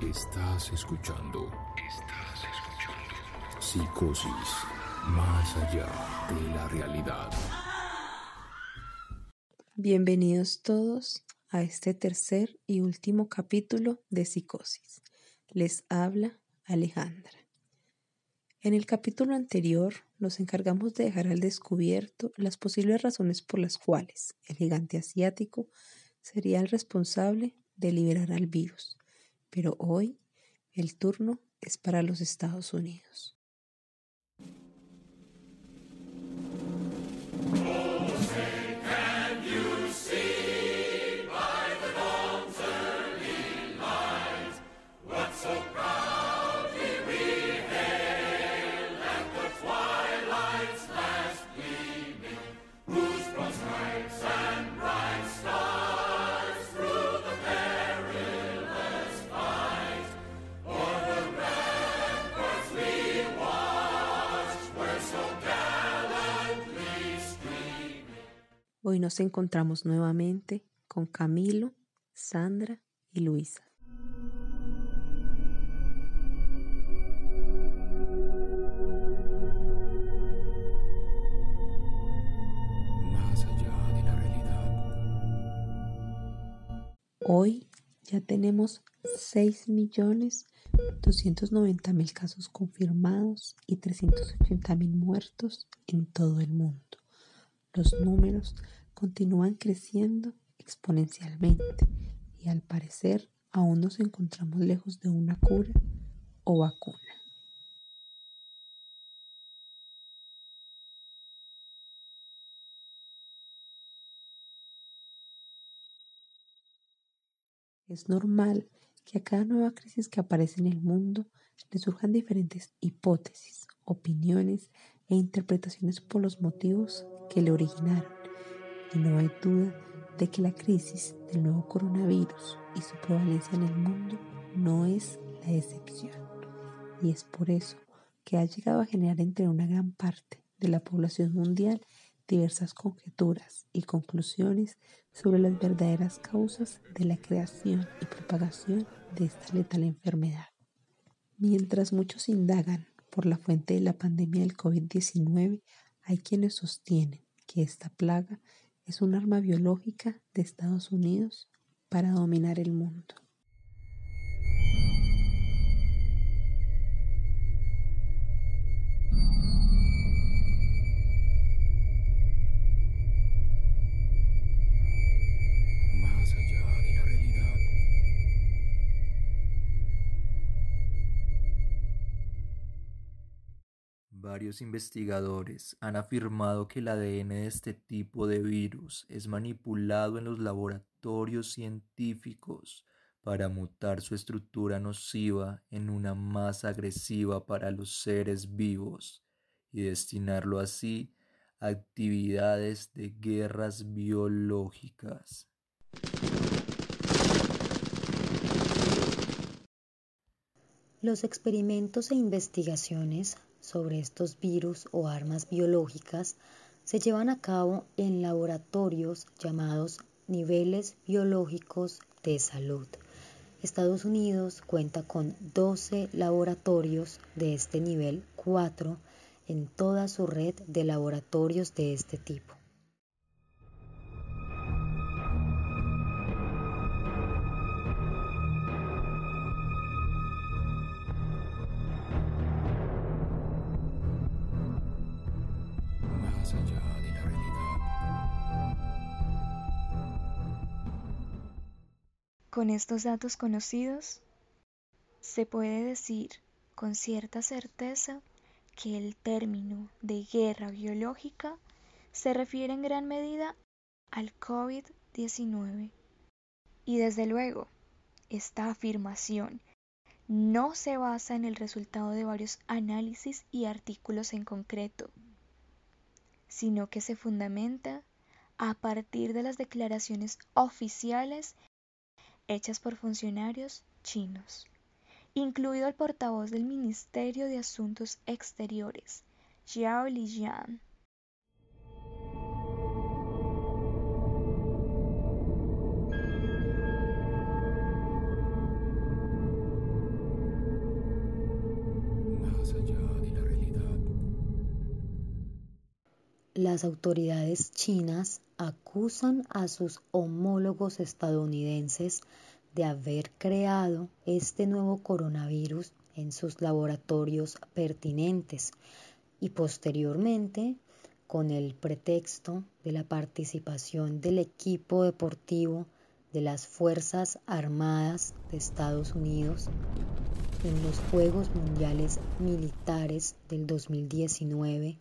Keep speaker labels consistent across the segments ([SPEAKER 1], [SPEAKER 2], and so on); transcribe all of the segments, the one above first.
[SPEAKER 1] Estás escuchando. Estás escuchando. Psicosis. Más allá de la realidad.
[SPEAKER 2] Bienvenidos todos a este tercer y último capítulo de Psicosis. Les habla Alejandra. En el capítulo anterior nos encargamos de dejar al descubierto las posibles razones por las cuales el gigante asiático sería el responsable de liberar al virus pero hoy el turno es para los Estados Unidos. Hoy nos encontramos nuevamente con Camilo, Sandra y Luisa.
[SPEAKER 1] Más allá de la realidad.
[SPEAKER 2] Hoy ya tenemos 6.290.000 casos confirmados y 380.000 muertos en todo el mundo. Los números continúan creciendo exponencialmente y al parecer aún nos encontramos lejos de una cura o vacuna. Es normal que a cada nueva crisis que aparece en el mundo le surjan diferentes hipótesis, opiniones e interpretaciones por los motivos que le originaron. Y no hay duda de que la crisis del nuevo coronavirus y su prevalencia en el mundo no es la excepción. Y es por eso que ha llegado a generar entre una gran parte de la población mundial diversas conjeturas y conclusiones sobre las verdaderas causas de la creación y propagación de esta letal enfermedad. Mientras muchos indagan por la fuente de la pandemia del COVID-19, hay quienes sostienen que esta plaga es un arma biológica de Estados Unidos para dominar el mundo.
[SPEAKER 3] Varios investigadores han afirmado que el ADN de este tipo de virus es manipulado en los laboratorios científicos para mutar su estructura nociva en una más agresiva para los seres vivos y destinarlo así a actividades de guerras biológicas.
[SPEAKER 4] Los experimentos e investigaciones sobre estos virus o armas biológicas se llevan a cabo en laboratorios llamados niveles biológicos de salud. Estados Unidos cuenta con 12 laboratorios de este nivel 4 en toda su red de laboratorios de este tipo.
[SPEAKER 5] Con estos datos conocidos, se puede decir con cierta certeza que el término de guerra biológica se refiere en gran medida al COVID-19. Y desde luego, esta afirmación no se basa en el resultado de varios análisis y artículos en concreto, sino que se fundamenta a partir de las declaraciones oficiales hechas por funcionarios chinos, incluido el portavoz del Ministerio de Asuntos Exteriores, Xiao Lijian.
[SPEAKER 4] Las autoridades chinas acusan a sus homólogos estadounidenses de haber creado este nuevo coronavirus en sus laboratorios pertinentes y posteriormente con el pretexto de la participación del equipo deportivo de las Fuerzas Armadas de Estados Unidos en los Juegos Mundiales Militares del 2019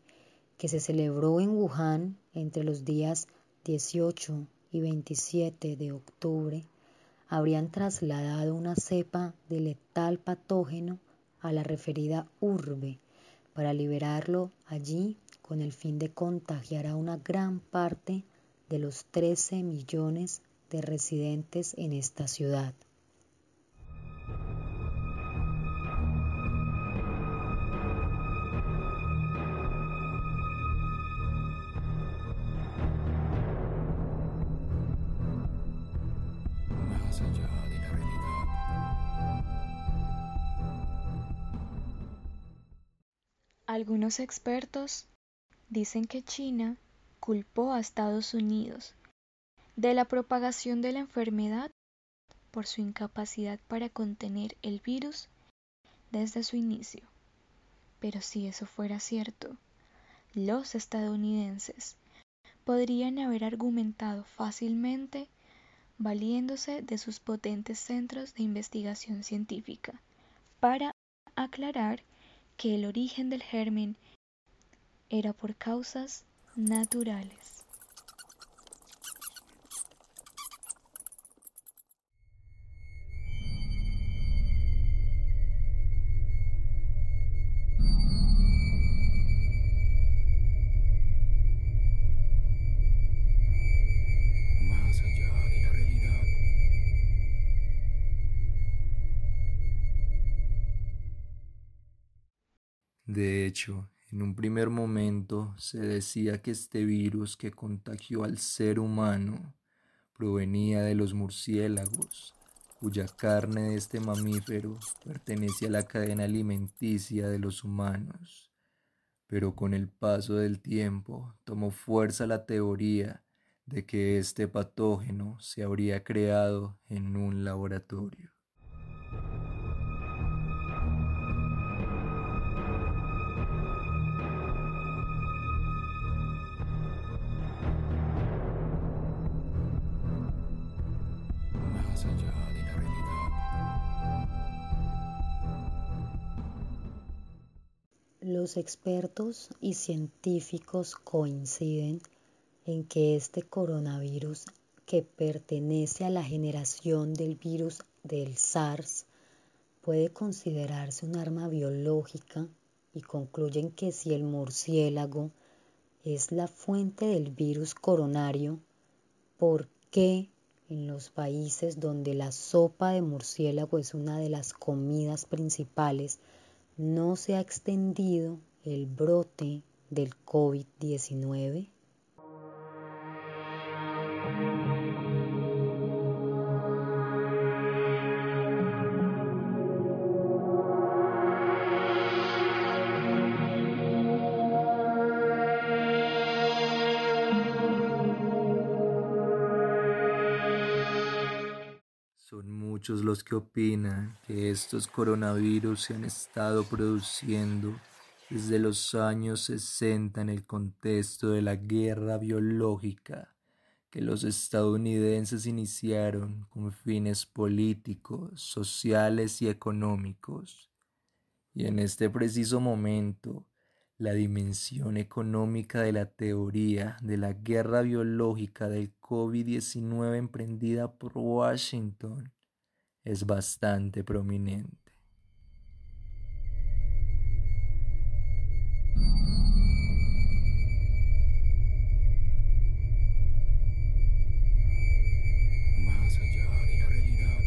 [SPEAKER 4] que se celebró en Wuhan entre los días 18 y 27 de octubre, habrían trasladado una cepa de letal patógeno a la referida urbe para liberarlo allí con el fin de contagiar a una gran parte de los 13 millones de residentes en esta ciudad.
[SPEAKER 5] Algunos expertos dicen que China culpó a Estados Unidos de la propagación de la enfermedad por su incapacidad para contener el virus desde su inicio. Pero si eso fuera cierto, los estadounidenses podrían haber argumentado fácilmente valiéndose de sus potentes centros de investigación científica para aclarar que el origen del germen era por causas naturales.
[SPEAKER 1] De
[SPEAKER 3] hecho, en un primer momento se decía que este virus que contagió al ser humano provenía de los murciélagos, cuya carne de este mamífero pertenece a la cadena alimenticia de los humanos. Pero con el paso del tiempo tomó fuerza la teoría de que este patógeno se habría creado en un laboratorio.
[SPEAKER 4] Los expertos y científicos coinciden en que este coronavirus, que pertenece a la generación del virus del SARS, puede considerarse un arma biológica y concluyen que si el murciélago es la fuente del virus coronario, ¿por qué en los países donde la sopa de murciélago es una de las comidas principales no se ha extendido el brote del COVID-19?
[SPEAKER 3] Los que opinan que estos coronavirus se han estado produciendo desde los años 60 en el contexto de la guerra biológica que los estadounidenses iniciaron con fines políticos, sociales y económicos. Y en este preciso momento, la dimensión económica de la teoría de la guerra biológica del COVID-19 emprendida por Washington es bastante prominente.
[SPEAKER 1] Más allá de la realidad.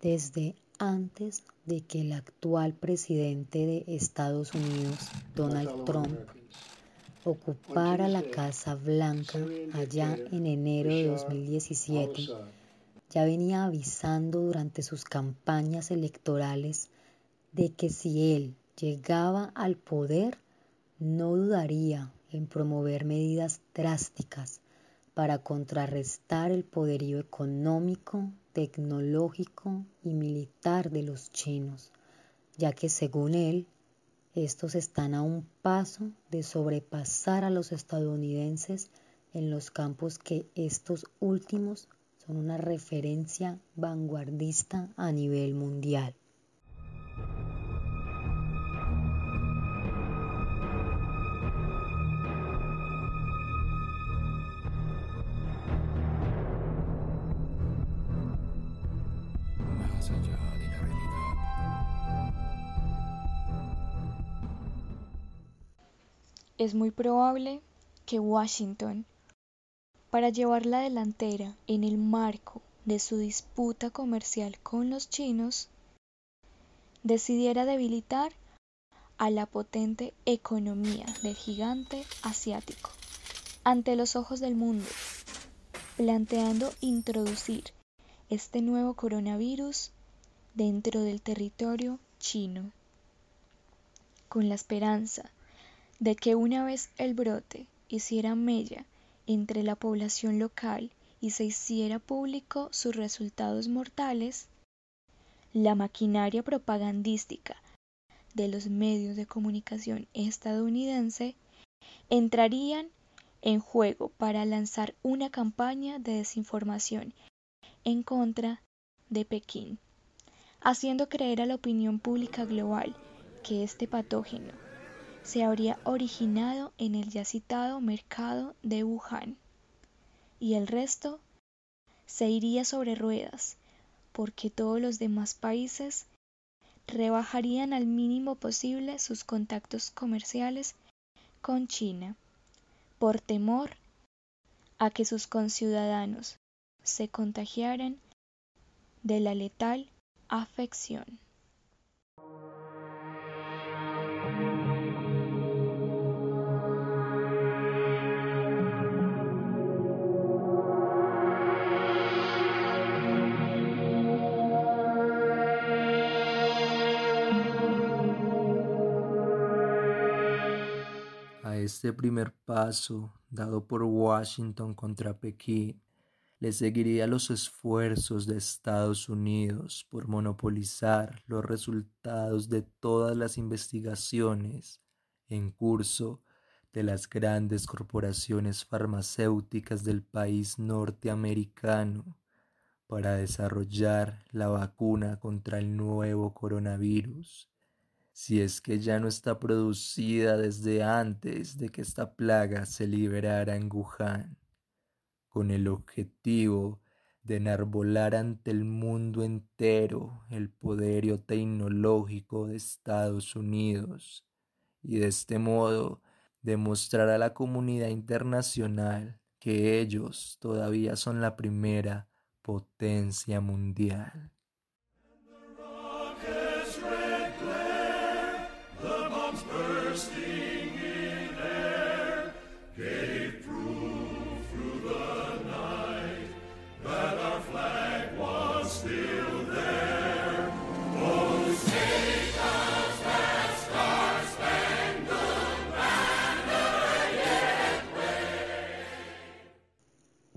[SPEAKER 4] Desde antes de que el actual presidente de Estados Unidos, Donald Trump, ocupara la Casa Blanca allá en enero de 2017, ya venía avisando durante sus campañas electorales de que si él llegaba al poder, no dudaría en promover medidas drásticas para contrarrestar el poderío económico, tecnológico y militar de los chinos, ya que según él, estos están a un paso de sobrepasar a los estadounidenses en los campos que estos últimos son una referencia vanguardista a nivel mundial.
[SPEAKER 5] Es muy probable que Washington, para llevar la delantera en el marco de su disputa comercial con los chinos, decidiera debilitar a la potente economía del gigante asiático ante los ojos del mundo, planteando introducir este nuevo coronavirus dentro del territorio chino, con la esperanza de que una vez el brote hiciera mella entre la población local y se hiciera público sus resultados mortales, la maquinaria propagandística de los medios de comunicación estadounidense entrarían en juego para lanzar una campaña de desinformación en contra de Pekín, haciendo creer a la opinión pública global que este patógeno se habría originado en el ya citado mercado de Wuhan y el resto se iría sobre ruedas porque todos los demás países rebajarían al mínimo posible sus contactos comerciales con China por temor a que sus conciudadanos se contagiaran de la letal afección.
[SPEAKER 3] Este primer paso dado por Washington contra Pekín le seguiría los esfuerzos de Estados Unidos por monopolizar los resultados de todas las investigaciones en curso de las grandes corporaciones farmacéuticas del país norteamericano para desarrollar la vacuna contra el nuevo coronavirus si es que ya no está producida desde antes de que esta plaga se liberara en Wuhan, con el objetivo de enarbolar ante el mundo entero el poderío tecnológico de Estados Unidos y de este modo demostrar a la comunidad internacional que ellos todavía son la primera potencia mundial.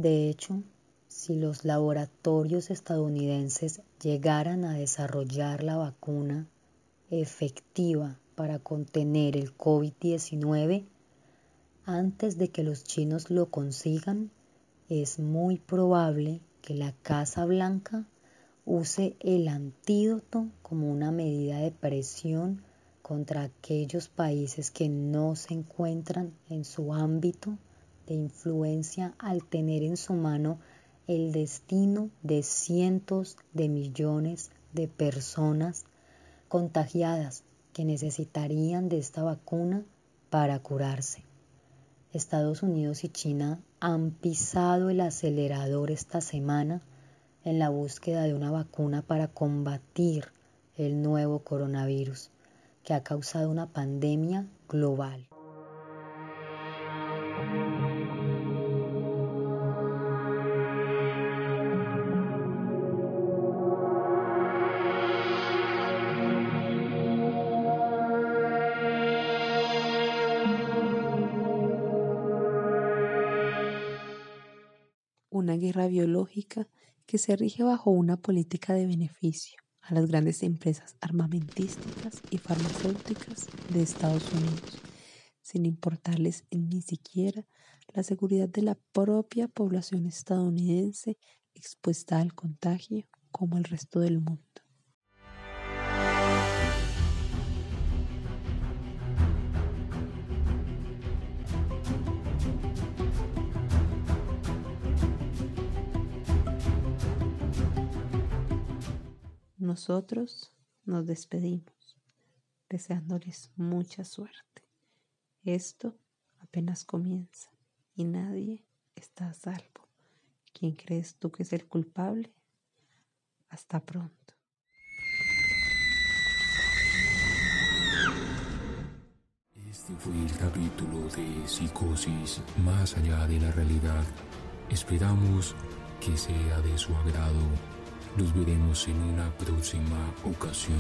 [SPEAKER 4] De hecho, si los laboratorios estadounidenses llegaran a desarrollar la vacuna efectiva para contener el COVID-19, antes de que los chinos lo consigan, es muy probable que la Casa Blanca use el antídoto como una medida de presión contra aquellos países que no se encuentran en su ámbito influencia al tener en su mano el destino de cientos de millones de personas contagiadas que necesitarían de esta vacuna para curarse. Estados Unidos y China han pisado el acelerador esta semana en la búsqueda de una vacuna para combatir el nuevo coronavirus que ha causado una pandemia global.
[SPEAKER 2] Guerra biológica que se rige bajo una política de beneficio a las grandes empresas armamentísticas y farmacéuticas de Estados Unidos, sin importarles ni siquiera la seguridad de la propia población estadounidense expuesta al contagio como el resto del mundo. Nosotros nos despedimos, deseándoles mucha suerte. Esto apenas comienza y nadie está a salvo. ¿Quién crees tú que es el culpable? Hasta pronto.
[SPEAKER 1] Este fue el capítulo de Psicosis más allá de la realidad. Esperamos que sea de su agrado. Los veremos en una próxima ocasión.